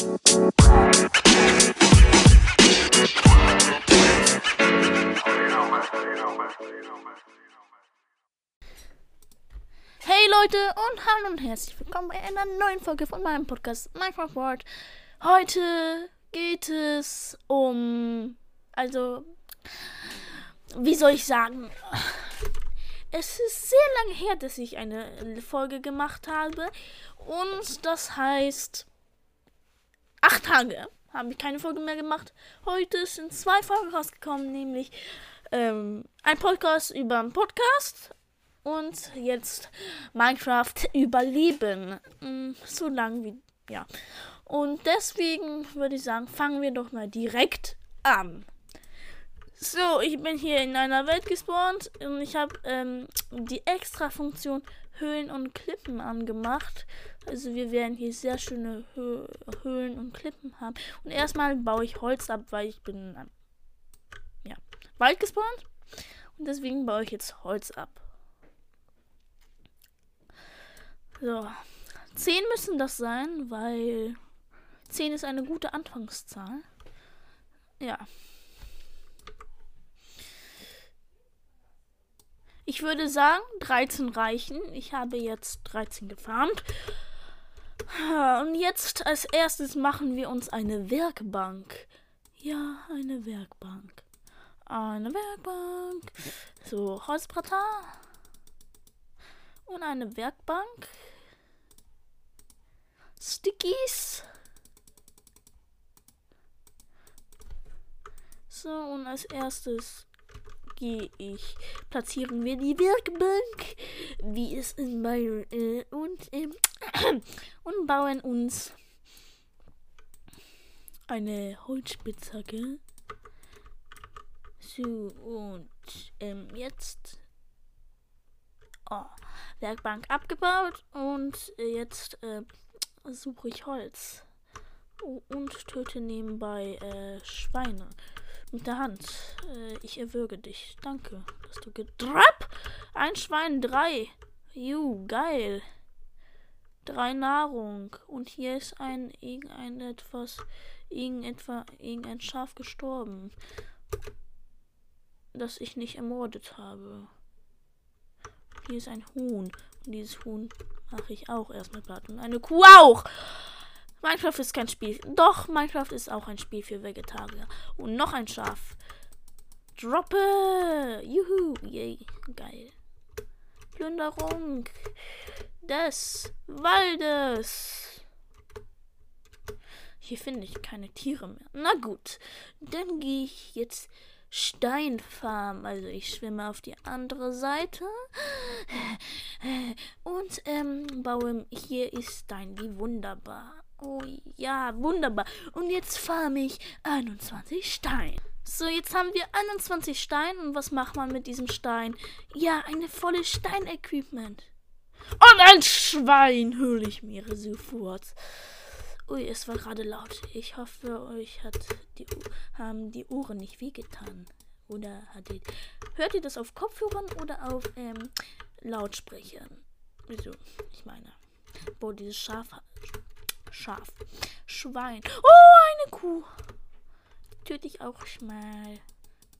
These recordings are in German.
Hey Leute und hallo und herzlich willkommen bei einer neuen Folge von meinem Podcast Minecraft World. Heute geht es um, also, wie soll ich sagen, es ist sehr lange her, dass ich eine Folge gemacht habe und das heißt, acht Tage habe ich keine Folge mehr gemacht. Heute sind zwei Folgen rausgekommen, nämlich ähm, ein Podcast über einen Podcast und jetzt Minecraft überleben. Mm, So lang wie, ja. Und deswegen würde ich sagen, fangen wir doch mal direkt an. So, ich bin hier in einer Welt gespawnt und ich habe ähm, die extra Funktion Höhlen und Klippen angemacht. Also wir werden hier sehr schöne Hö Höhlen und Klippen haben. Und erstmal baue ich Holz ab, weil ich bin in einem ja, Wald gespawnt. Und deswegen baue ich jetzt Holz ab. So. 10 müssen das sein, weil 10 ist eine gute Anfangszahl. Ja. Ich würde sagen, 13 reichen. Ich habe jetzt 13 gefarmt. Und jetzt als erstes machen wir uns eine Werkbank. Ja, eine Werkbank. Eine Werkbank. So, Holzbretter. Und eine Werkbank. Stickies. So, und als erstes gehe ich, platzieren wir die Werkbank, wie es in Byron, äh, und, ähm, und bauen uns eine Holzspitzhacke. So, und ähm, jetzt oh, Werkbank abgebaut und äh, jetzt äh, suche ich Holz. Oh, und töte nebenbei äh, Schweine mit der Hand. Äh, ich erwürge dich. Danke, dass du gedrapp. Ein Schwein, drei. Ju, geil. Drei Nahrung. Und hier ist ein irgendein etwas, irgendetwa, irgendein Schaf gestorben, das ich nicht ermordet habe. Hier ist ein Huhn. Und dieses Huhn mache ich auch erstmal platt. Und eine Kuh auch. Minecraft ist kein Spiel. Doch, Minecraft ist auch ein Spiel für Vegetarier. Und noch ein Schaf. Droppe! Juhu! Yay! Geil. Plünderung des Waldes. Hier finde ich keine Tiere mehr. Na gut, dann gehe ich jetzt Steinfarm. Also ich schwimme auf die andere Seite. Und ähm, baue. Hier ist Stein. Wie wunderbar. Oh ja, wunderbar. Und jetzt farme ich 21 Stein. So, jetzt haben wir 21 Stein. Und was macht man mit diesem Stein? Ja, eine volle Steinequipment. Und ein Schwein hole ich mir sofort. Ui, es war gerade laut. Ich hoffe, euch hat die, haben die Ohren nicht wehgetan. Oder hat ihr, hört ihr das auf Kopfhörern oder auf ähm, Lautsprechern? Wieso? Ich meine, boah, dieses Schaf, Schaf, Schwein. Oh, eine Kuh. Töte ich auch mal.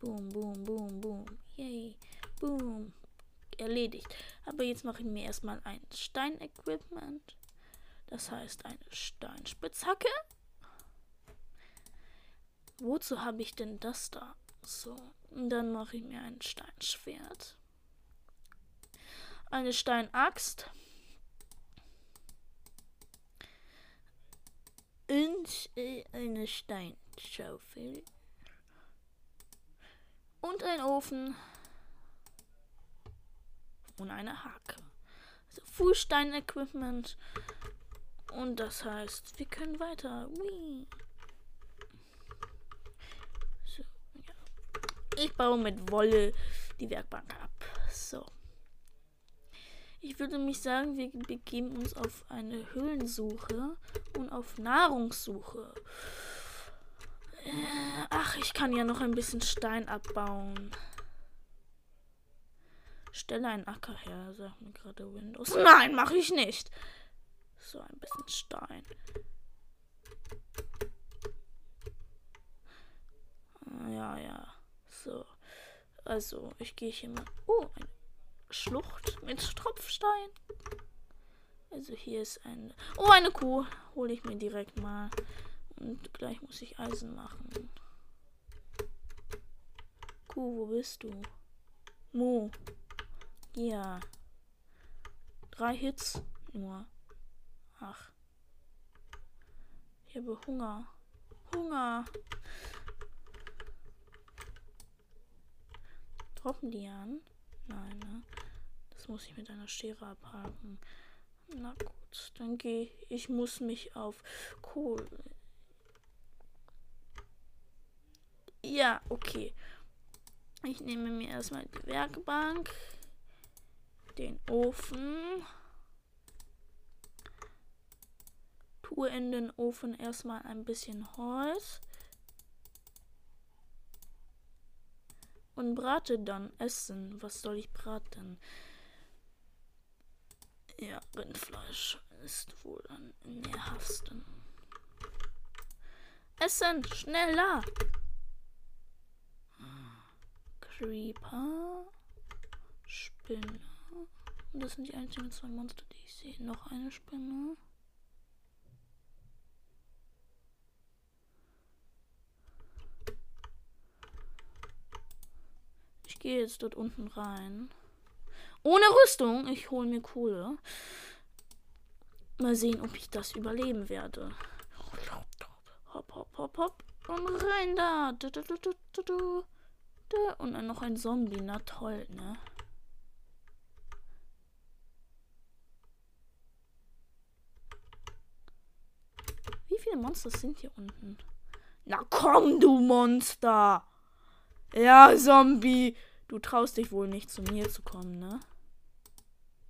Boom, boom, boom, boom. Yay. Boom. Erledigt. Aber jetzt mache ich mir erstmal ein Stein-Equipment. Das heißt eine Steinspitzhacke. Wozu habe ich denn das da? So, dann mache ich mir ein Steinschwert. Eine Steinaxt. Und äh, eine Steinschaufel. Und ein Ofen. Und eine Hake. Also Fußstein-Equipment. Und das heißt, wir können weiter. Whee. So, ja. Ich baue mit Wolle die Werkbank ab. So. Ich würde mich sagen, wir begeben uns auf eine Höhlensuche und auf Nahrungssuche. Äh, ach, ich kann ja noch ein bisschen Stein abbauen. Stelle einen Acker her, sagt mir gerade Windows. Nein, mache ich nicht. So ein bisschen Stein. Ah, ja, ja. So. Also, ich gehe hier mal. Oh, ein Schlucht mit Tropfstein. Also hier ist ein. Oh, eine Kuh. Hole ich mir direkt mal. Und gleich muss ich Eisen machen. Kuh, wo bist du? Mo. Ja. Drei Hits nur. Ach. Ich habe Hunger. Hunger. Droppen die an? Nein, ne? Das muss ich mit einer Schere abhaken. Na gut, dann gehe ich. muss mich auf Kohle. Ja, okay. Ich nehme mir erstmal die Werkbank, den Ofen, tue in den Ofen erstmal ein bisschen Holz und brate dann Essen. Was soll ich braten? Ja, Rindfleisch ist wohl am nährhaftesten. Essen, schneller! Creeper, Spinne. Und das sind die einzigen zwei Monster, die ich sehe. Noch eine Spinne. Gehe jetzt dort unten rein. Ohne Rüstung. Ich hole mir Kohle. Mal sehen, ob ich das überleben werde. Hopp, hopp, hopp, hopp. Und rein da. Und dann noch ein Zombie. Na toll, ne? Wie viele Monster sind hier unten? Na komm, du Monster! Ja, Zombie! Du traust dich wohl nicht zu mir zu kommen, ne?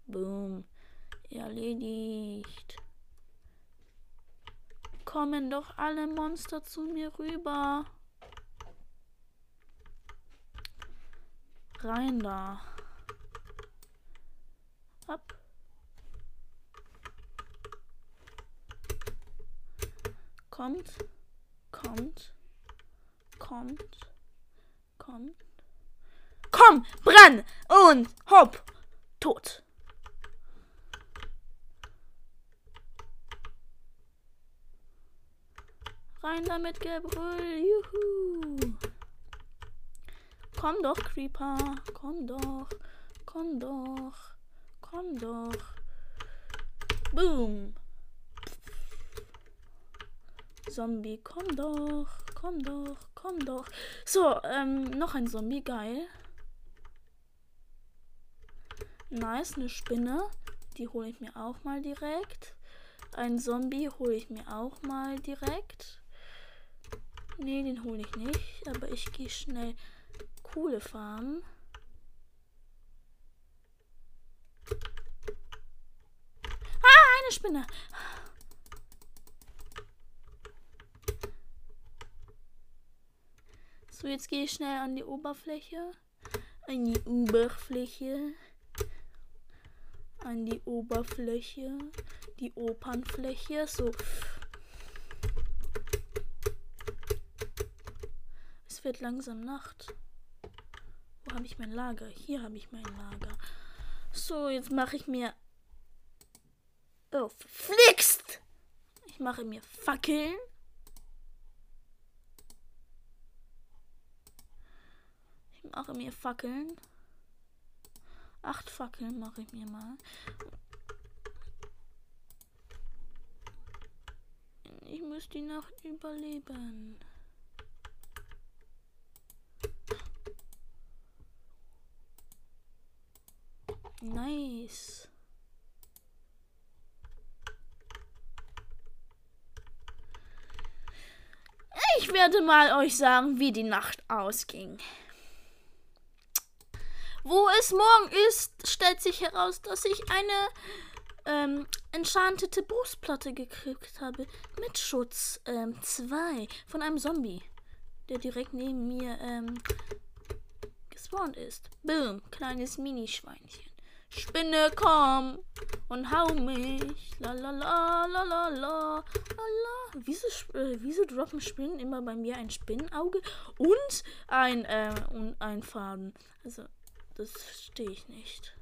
Boom. Erledigt. Kommen doch alle Monster zu mir rüber. Rein da. Ab. Kommt. Kommt. Kommt. Kommt. Komm, brenn und hopp. Tot. Rein damit, Gebrüll. Juhu. Komm doch, Creeper. Komm doch. Komm doch. Komm doch. Boom. Zombie, komm doch. Komm doch. Komm doch. So, ähm, noch ein Zombie. Geil. Nice, eine Spinne. Die hole ich mir auch mal direkt. Ein Zombie hole ich mir auch mal direkt. Nee, den hole ich nicht. Aber ich gehe schnell coole farmen. Ah, eine Spinne. So, jetzt gehe ich schnell an die Oberfläche. An die Oberfläche an die Oberfläche, die Opernfläche, so. Es wird langsam Nacht. Wo habe ich mein Lager? Hier habe ich mein Lager. So, jetzt mache ich mir. Oh, flixt! Ich mache mir Fackeln. Ich mache mir Fackeln. Acht Fackeln mache ich mir mal. Ich muss die Nacht überleben. Nice. Ich werde mal euch sagen, wie die Nacht ausging. Wo es morgen ist, stellt sich heraus, dass ich eine ähm, enchantete Brustplatte gekriegt habe. Mit Schutz 2 ähm, von einem Zombie, der direkt neben mir ähm, gespawnt ist. Boom, kleines Minischweinchen. Spinne, komm und hau mich. La la la la la la la. Wieso, äh, wieso droppen Spinnen immer bei mir ein Spinnenauge und ein, äh, und ein Faden? Also, das verstehe ich nicht.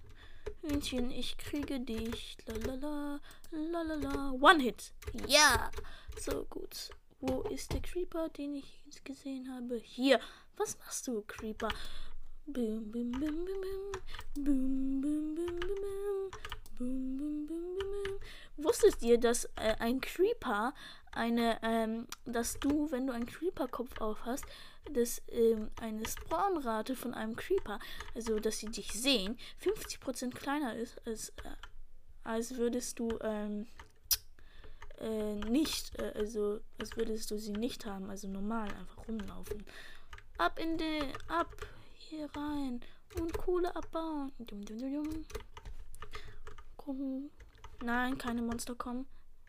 Hühnchen, ich kriege dich. La la la la la la. One Hit. Ja. So gut. Wo ist der Creeper, den ich gesehen habe? Hier. Was machst du, Creeper? Boom, boom, boom, boom, boom. Boom, boom, boom, boom, boom. Boom, boom, boom, boom, boom. Wusstet ihr, dass äh, ein Creeper eine, ähm, dass du, wenn du einen Creeper-Kopf auf hast, dass ähm, eine Spawnrate von einem Creeper, also dass sie dich sehen, 50% kleiner ist, als, äh, als würdest du ähm, äh, nicht, äh, also als würdest du sie nicht haben, also normal einfach rumlaufen. Ab in den, ab hier rein und Kohle abbauen. Dum, dum, dum, dum. Komm. Nein, keine Monster kommen.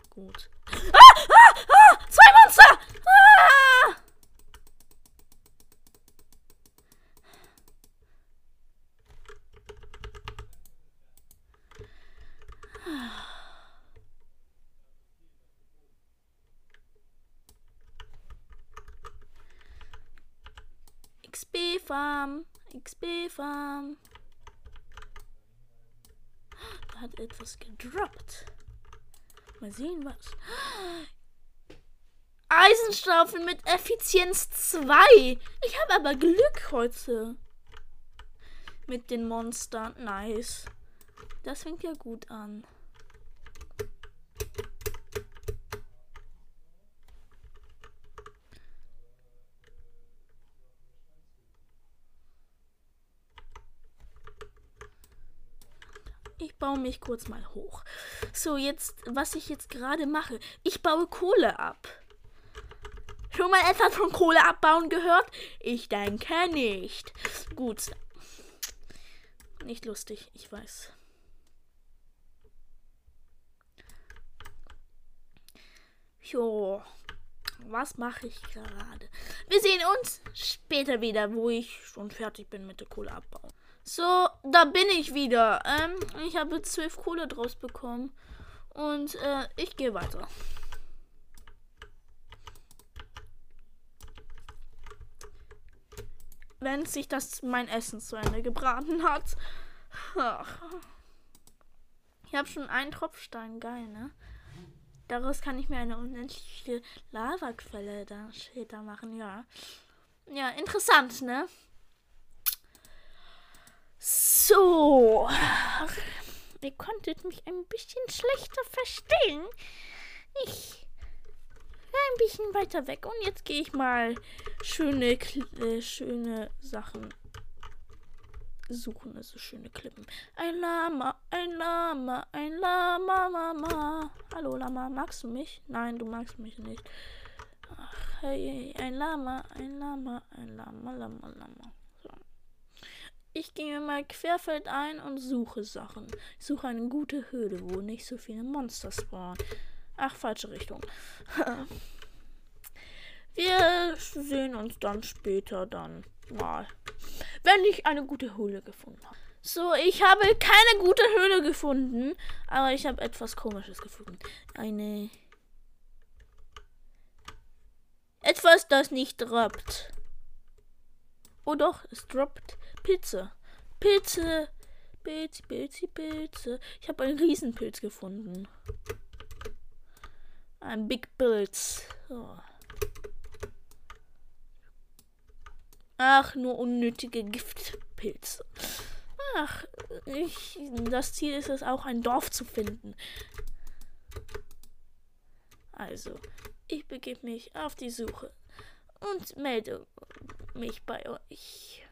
Gut. Ah! Ah! Ah! Zwei Monster! Ah! XP Farm. XP Farm. Da hat etwas gedroppt. Mal sehen was. Eisenstaffel mit Effizienz 2. Ich habe aber Glück heute. Mit den Monstern. Nice. Das fängt ja gut an. Baue mich kurz mal hoch. So, jetzt, was ich jetzt gerade mache. Ich baue Kohle ab. Schon mal etwas von Kohle abbauen gehört? Ich denke nicht. Gut. Nicht lustig, ich weiß. Jo, was mache ich gerade? Wir sehen uns später wieder, wo ich schon fertig bin mit der Kohle abbauen. So, da bin ich wieder. Ähm, ich habe zwölf Kohle draus bekommen. Und äh, ich gehe weiter. Wenn sich das mein Essen zu Ende gebraten hat. Ach. Ich habe schon einen Tropfstein, geil, ne? Daraus kann ich mir eine unendliche Lavaquelle da später machen, ja. Ja, interessant, ne? So. Ihr konntet mich ein bisschen schlechter verstehen. Ich war ein bisschen weiter weg. Und jetzt gehe ich mal schöne, äh, schöne Sachen suchen. Also schöne Klippen. Ein Lama, ein Lama, ein Lama, Mama. Hallo Lama, magst du mich? Nein, du magst mich nicht. Ach, hey, ein Lama, ein Lama, ein Lama, Lama, Lama. Ich gehe mal querfeld ein und suche Sachen. Ich suche eine gute Höhle, wo nicht so viele Monster spawnen. Ach, falsche Richtung. Wir sehen uns dann später dann mal. Wenn ich eine gute Höhle gefunden habe. So, ich habe keine gute Höhle gefunden, aber ich habe etwas komisches gefunden. Eine etwas, das nicht droppt. Oh doch, es droppt Pilze. Pilze. Pilze, Pilze, Pilze. Ich habe einen Riesenpilz gefunden. Ein Big Pilz. Oh. Ach, nur unnötige Giftpilze. Ach, ich, das Ziel ist es auch, ein Dorf zu finden. Also, ich begebe mich auf die Suche und melde mich bei euch.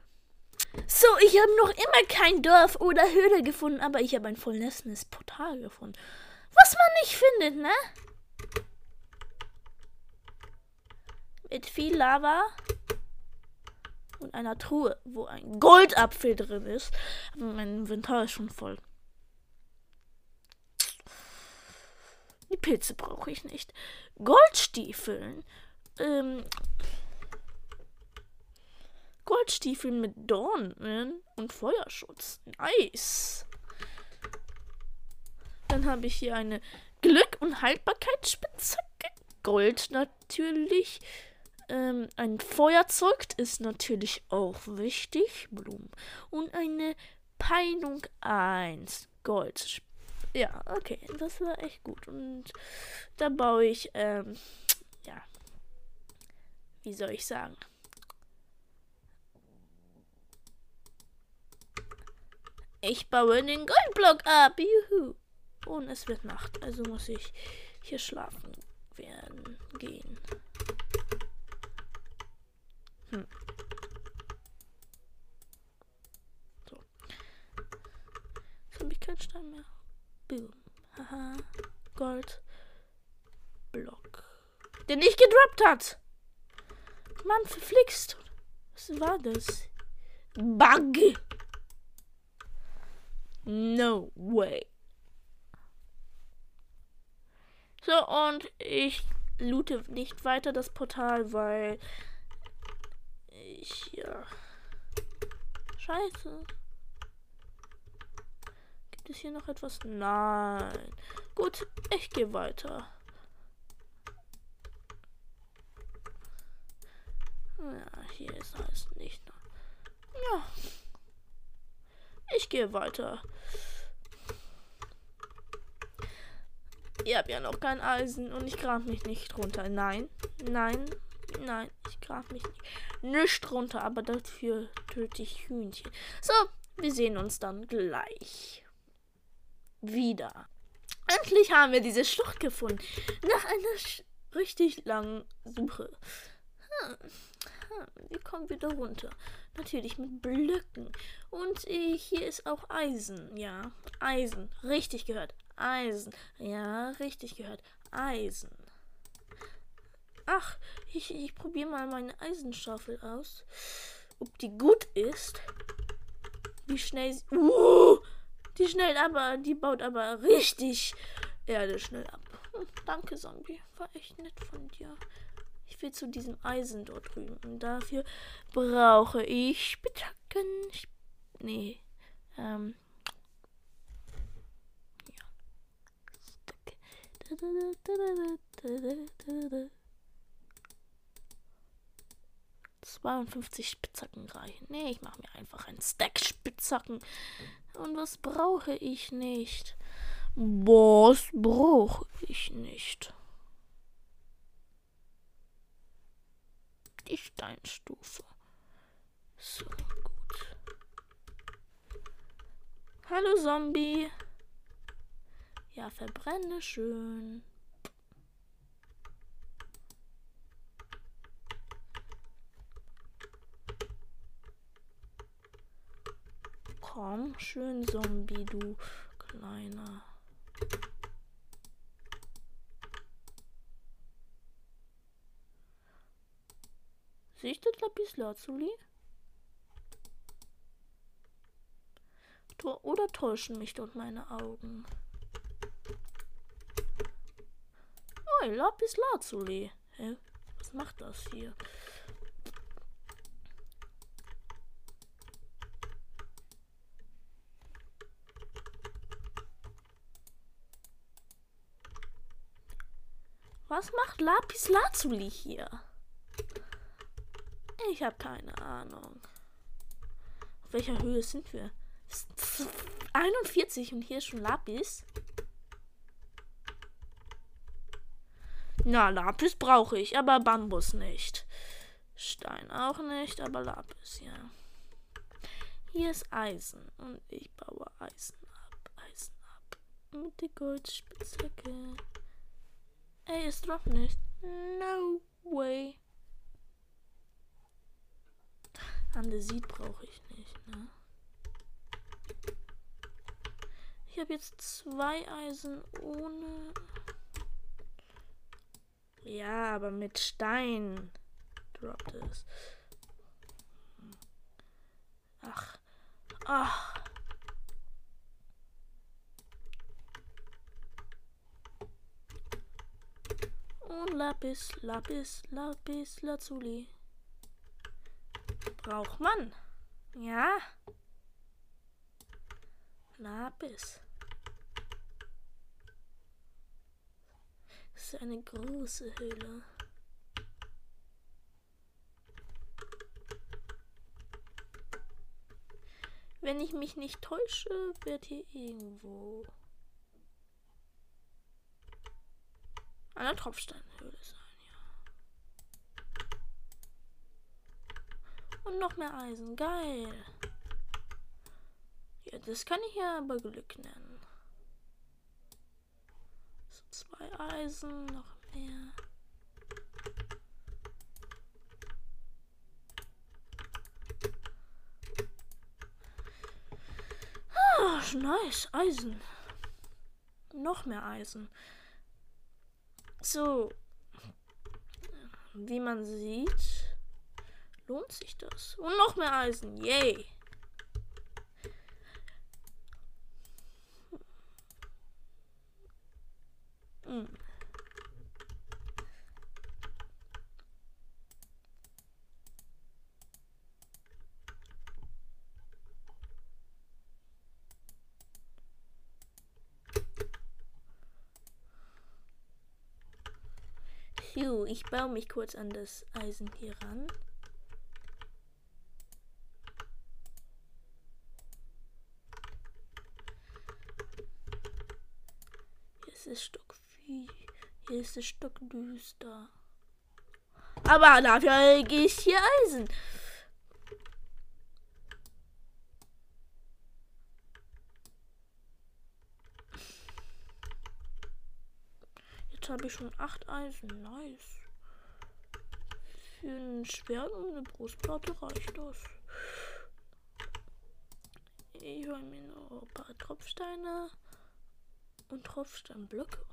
So, ich habe noch immer kein Dorf oder Höhle gefunden, aber ich habe ein vollnässendes Portal gefunden. Was man nicht findet, ne? Mit viel Lava und einer Truhe, wo ein Goldapfel drin ist. Aber mein Inventar ist schon voll. Die Pilze brauche ich nicht. Goldstiefeln. Ähm, Goldstiefel mit Dornen und Feuerschutz. Nice. Dann habe ich hier eine Glück- und Haltbarkeitsspitzhacke. Gold natürlich. Ähm, ein Feuerzeug ist natürlich auch wichtig. Blumen. Und eine Peilung 1. Gold. Ja, okay. Das war echt gut. Und da baue ich, ähm, ja. Wie soll ich sagen? Ich baue den Goldblock ab. Juhu. Und es wird Nacht. Also muss ich hier schlafen werden gehen. Hm. So. Jetzt habe ich keinen Stein mehr. Boom. Haha. Gold. Block. Der nicht gedroppt hat. Mann, verflixt. Was war das? Bug. No way. So, und ich loote nicht weiter das Portal, weil ich, ja. Scheiße. Gibt es hier noch etwas? Nein. Gut, ich gehe weiter. Ja, hier ist alles nicht. Ja. Ich gehe weiter. Ihr habt ja noch kein Eisen und ich grab mich nicht runter. Nein, nein, nein, ich grab mich nicht, nicht runter, aber dafür töte ich Hühnchen. So, wir sehen uns dann gleich wieder. Endlich haben wir diese Schlucht gefunden. Nach einer richtig langen Suche. Hm, hm, wir kommen wieder runter. Natürlich mit Blöcken. Und äh, hier ist auch Eisen. Ja, Eisen. Richtig gehört. Eisen. Ja, richtig gehört. Eisen. Ach, ich, ich probiere mal meine Eisenschaufel aus. Ob die gut ist. Wie schnell sie. Uh, die schnell aber, die baut aber richtig Erde schnell ab. Hm, danke, Zombie. War echt nett von dir. Ich will zu diesem Eisen dort drüben. Und dafür brauche ich Spitzhacken. Nee. Ähm, 52 Spitzhacken reichen. Nee, ich mache mir einfach einen Stack Spitzhacken. Und was brauche ich nicht? Was brauche ich nicht? Die Steinstufe. So, gut. Hallo Zombie. Ja, verbrenne schön. Komm, schön Zombie, du kleiner. Sehe ich das Lapis Lazuli? Oder täuschen mich dort meine Augen? Hey, Lapis Lazuli. Hä? Was macht das hier? Was macht Lapis Lazuli hier? Ich habe keine Ahnung. Auf welcher Höhe sind wir? 41 und hier ist schon Lapis. Na, Lapis brauche ich, aber Bambus nicht. Stein auch nicht, aber Lapis, ja. Hier ist Eisen und ich baue Eisen ab, Eisen ab. Mit der Goldspitzhacke. Ey, es droppt nicht. No way. Andesit brauche ich nicht, ne? Ich habe jetzt zwei Eisen ohne ja, aber mit Stein droppt es. Ach. Ach. Und Lapis, Lapis, Lapis, Lazuli. Braucht man. Ja. Lapis. Das ist eine große Höhle. Wenn ich mich nicht täusche, wird hier irgendwo eine Tropfsteinhöhle sein, ja. Und noch mehr Eisen. Geil. Ja, das kann ich ja aber Glück nennen. So, zwei Eisen, noch mehr. Ah, nice. Eisen. Noch mehr Eisen. So. Wie man sieht, lohnt sich das. Und noch mehr Eisen. Yay. Hm. Ich baue mich kurz an das Eisen hier ran. Ist es stockvieh. Hier ist es stockdüster. Aber dafür gehe ich hier Eisen. Jetzt habe ich schon acht Eisen. Nice. Für ein Schwert und eine Brustplatte reicht das. Ich hole mir noch ein paar Tropfsteine und Tropfsteinblöcke.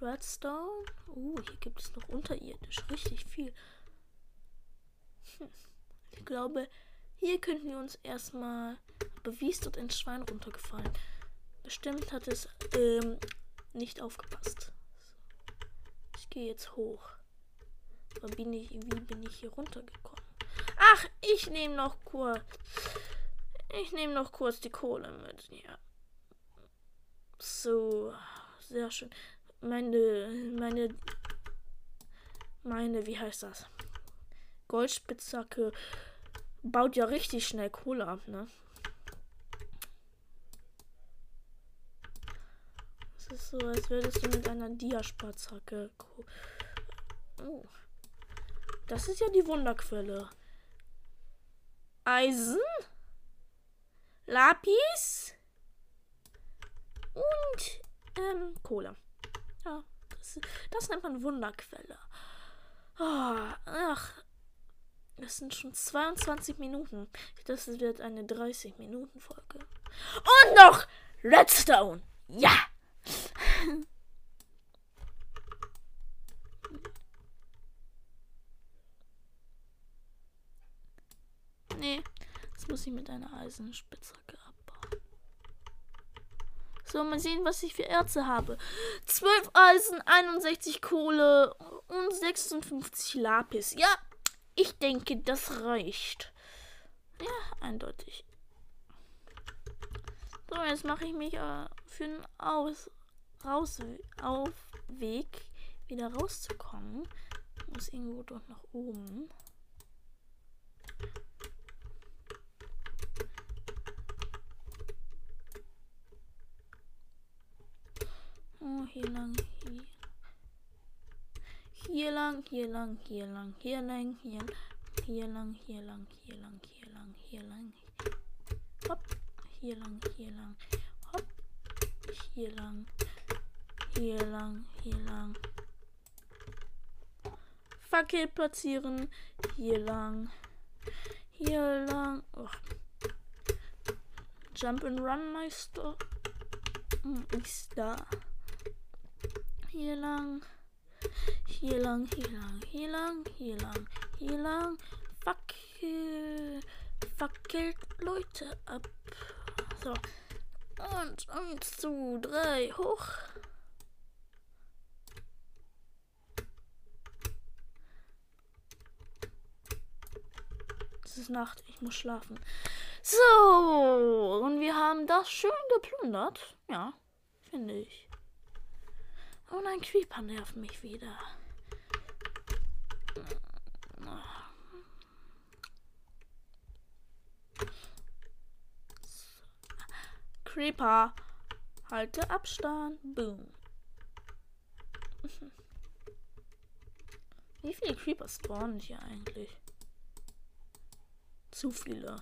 Redstone. Uh, hier gibt es noch unterirdisch richtig viel. Hm. Ich glaube, hier könnten wir uns erstmal. Aber wie ist dort ein Schwein runtergefallen? Bestimmt hat es ähm, nicht aufgepasst. Ich gehe jetzt hoch. Aber bin ich, wie bin ich hier runtergekommen? Ach, ich nehme noch kurz. Ich nehme noch kurz die Kohle mit. Ja. So, sehr schön. Meine, meine, meine, wie heißt das? Goldspitzhacke baut ja richtig schnell Kohle ab, ne? Es ist so, als würdest du mit einer Diaspatzhacke. Oh. Das ist ja die Wunderquelle. Eisen, Lapis und ähm, Kohle. Ja, das, das nennt man Wunderquelle. Oh, ach, das sind schon 22 Minuten. Das wird eine 30 Minuten Folge. Und noch Redstone. Ja. nee, muss ich mit einer Eisenspitzhacke abbauen. So, mal sehen, was ich für Erze habe. 12 Eisen, 61 Kohle und 56 Lapis. Ja, ich denke, das reicht. Ja, eindeutig. So, jetzt mache ich mich äh, für einen Aus raus auf Weg wieder rauszukommen. Muss irgendwo dort nach oben. Oh, hier lang, hier. Hier lang, hier lang, hier lang, hier lang, hier, hier lang, hier lang, hier lang, hier lang, hier lang. Hopp, hier lang, hier lang. Hopp, hier lang. Hier lang, hier lang. Fackel platzieren. Hier lang. Hier lang. Oh. Jump and Run Meister. Hm, ist da. Hier lang. Hier lang, hier lang, hier lang, hier lang, hier lang. Fackel. Fackelt Leute ab. So. Und eins, zwei, drei, hoch. Es ist Nacht, ich muss schlafen. So, und wir haben das schön geplündert. Ja, finde ich. Und ein Creeper nervt mich wieder. Creeper. Halte Abstand. Boom. Wie viele Creeper spawnen hier eigentlich? Zu viele.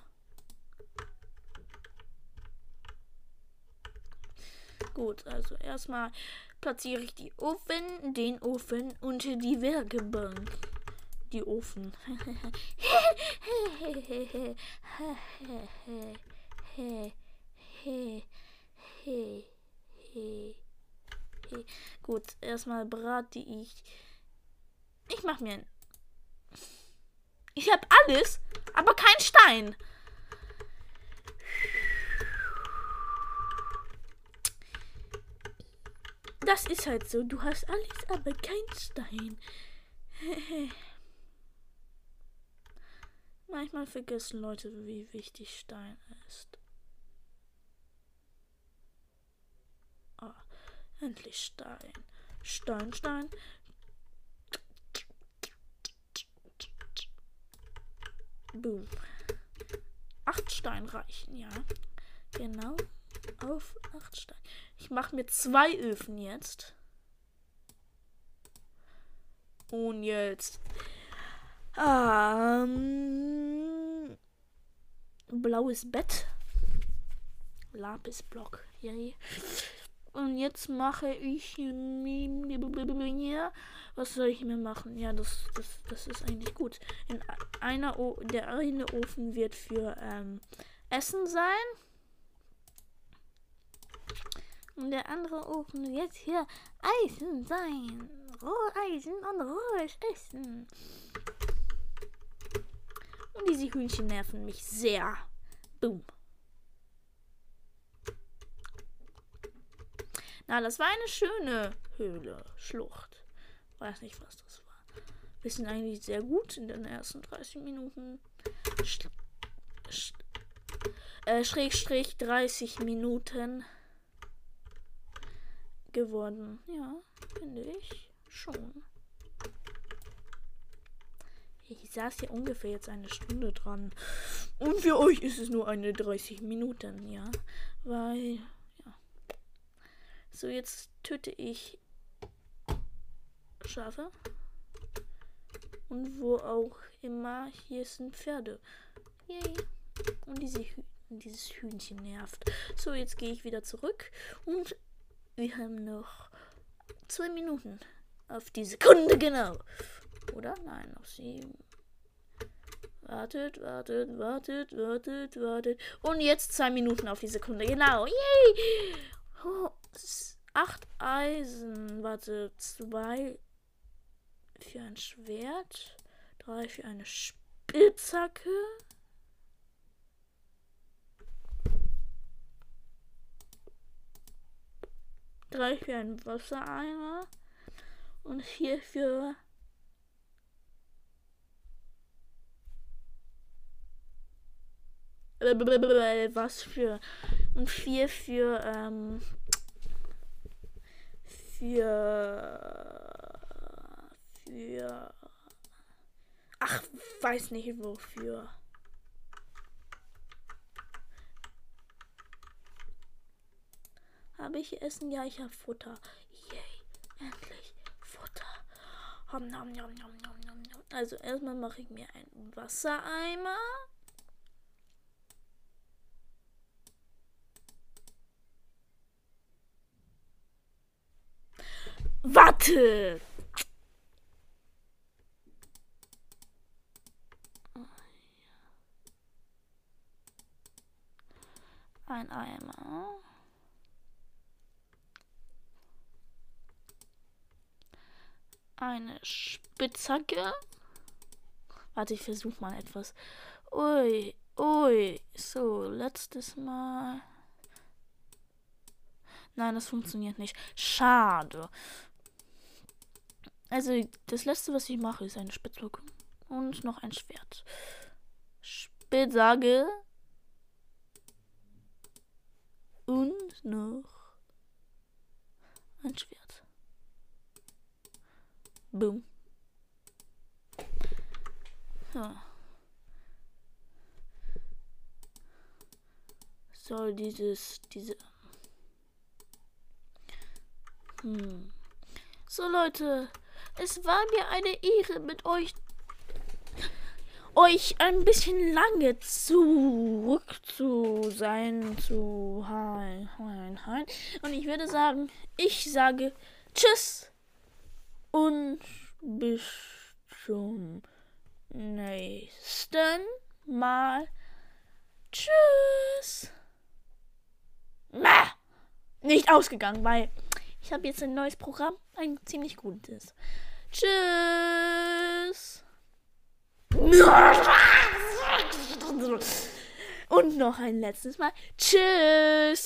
Gut, also erstmal platziere ich die Ofen, den Ofen und die Werkbank. Die Ofen. Gut, erstmal brate ich. Ich mach mir ein. Ich hab alles, aber kein Stein. Das ist halt so. Du hast alles, aber kein Stein. Manchmal vergessen Leute, wie wichtig Stein ist. Ah, endlich Stein. Stein, Stein. Boom. Acht Stein reichen, ja. Genau. Auf acht Stein. Ich mache mir zwei Öfen jetzt. Und jetzt. Ähm, blaues Bett. Lapisblock. Yay. Und jetzt mache ich was soll ich mir machen? Ja, das, das, das ist eigentlich gut. In einer o der eine Ofen wird für ähm, Essen sein. Und der andere Ofen wird hier Eisen sein. Roheisen und rohes Essen. Und diese Hühnchen nerven mich sehr. Boom. Na, das war eine schöne Höhle, Schlucht. Weiß nicht, was das war. Wir sind eigentlich sehr gut in den ersten 30 Minuten. Sch Sch äh, Schrägstrich 30 Minuten geworden. Ja, finde ich schon. Ich saß hier ungefähr jetzt eine Stunde dran. Und für euch ist es nur eine 30 Minuten, ja. Weil, ja. So, jetzt töte ich Schafe. Und wo auch immer, hier sind Pferde. Yay. Und diese Hü dieses Hühnchen nervt. So, jetzt gehe ich wieder zurück und wir haben noch zwei Minuten auf die Sekunde genau. Oder? Nein, noch sieben. Wartet, wartet, wartet, wartet, wartet. Und jetzt zwei Minuten auf die Sekunde. Genau. Yay! Oh, acht Eisen. Warte, zwei für ein Schwert. Drei für eine Spitzhacke. Drei für einen Wassereimer. Und vier für was für und vier für ähm, für für ach weiß nicht wofür Habe ich Essen? Ja, ich habe Futter. Yay, endlich Futter. Hom, nom, nom, nom, nom, nom, nom. Also erstmal mache ich mir einen Wassereimer. Warte! Ein Eimer. eine Spitzhacke. Warte, ich versuche mal etwas. Ui, ui. So, letztes Mal. Nein, das funktioniert nicht. Schade. Also, das letzte, was ich mache, ist eine Spitzhacke. Und noch ein Schwert. Spitzhacke. Und noch Ein Schwert. Boom. Ja. Soll dieses, diese. Hm. So Leute, es war mir eine Ehre mit euch euch ein bisschen lange zurück zu sein, zu hein, hein, hein. Und ich würde sagen, ich sage Tschüss und bis zum nächsten Mal. Tschüss. Na, nicht ausgegangen, weil ich habe jetzt ein neues Programm, ein ziemlich gutes. Tschüss. Und noch ein letztes Mal. Tschüss.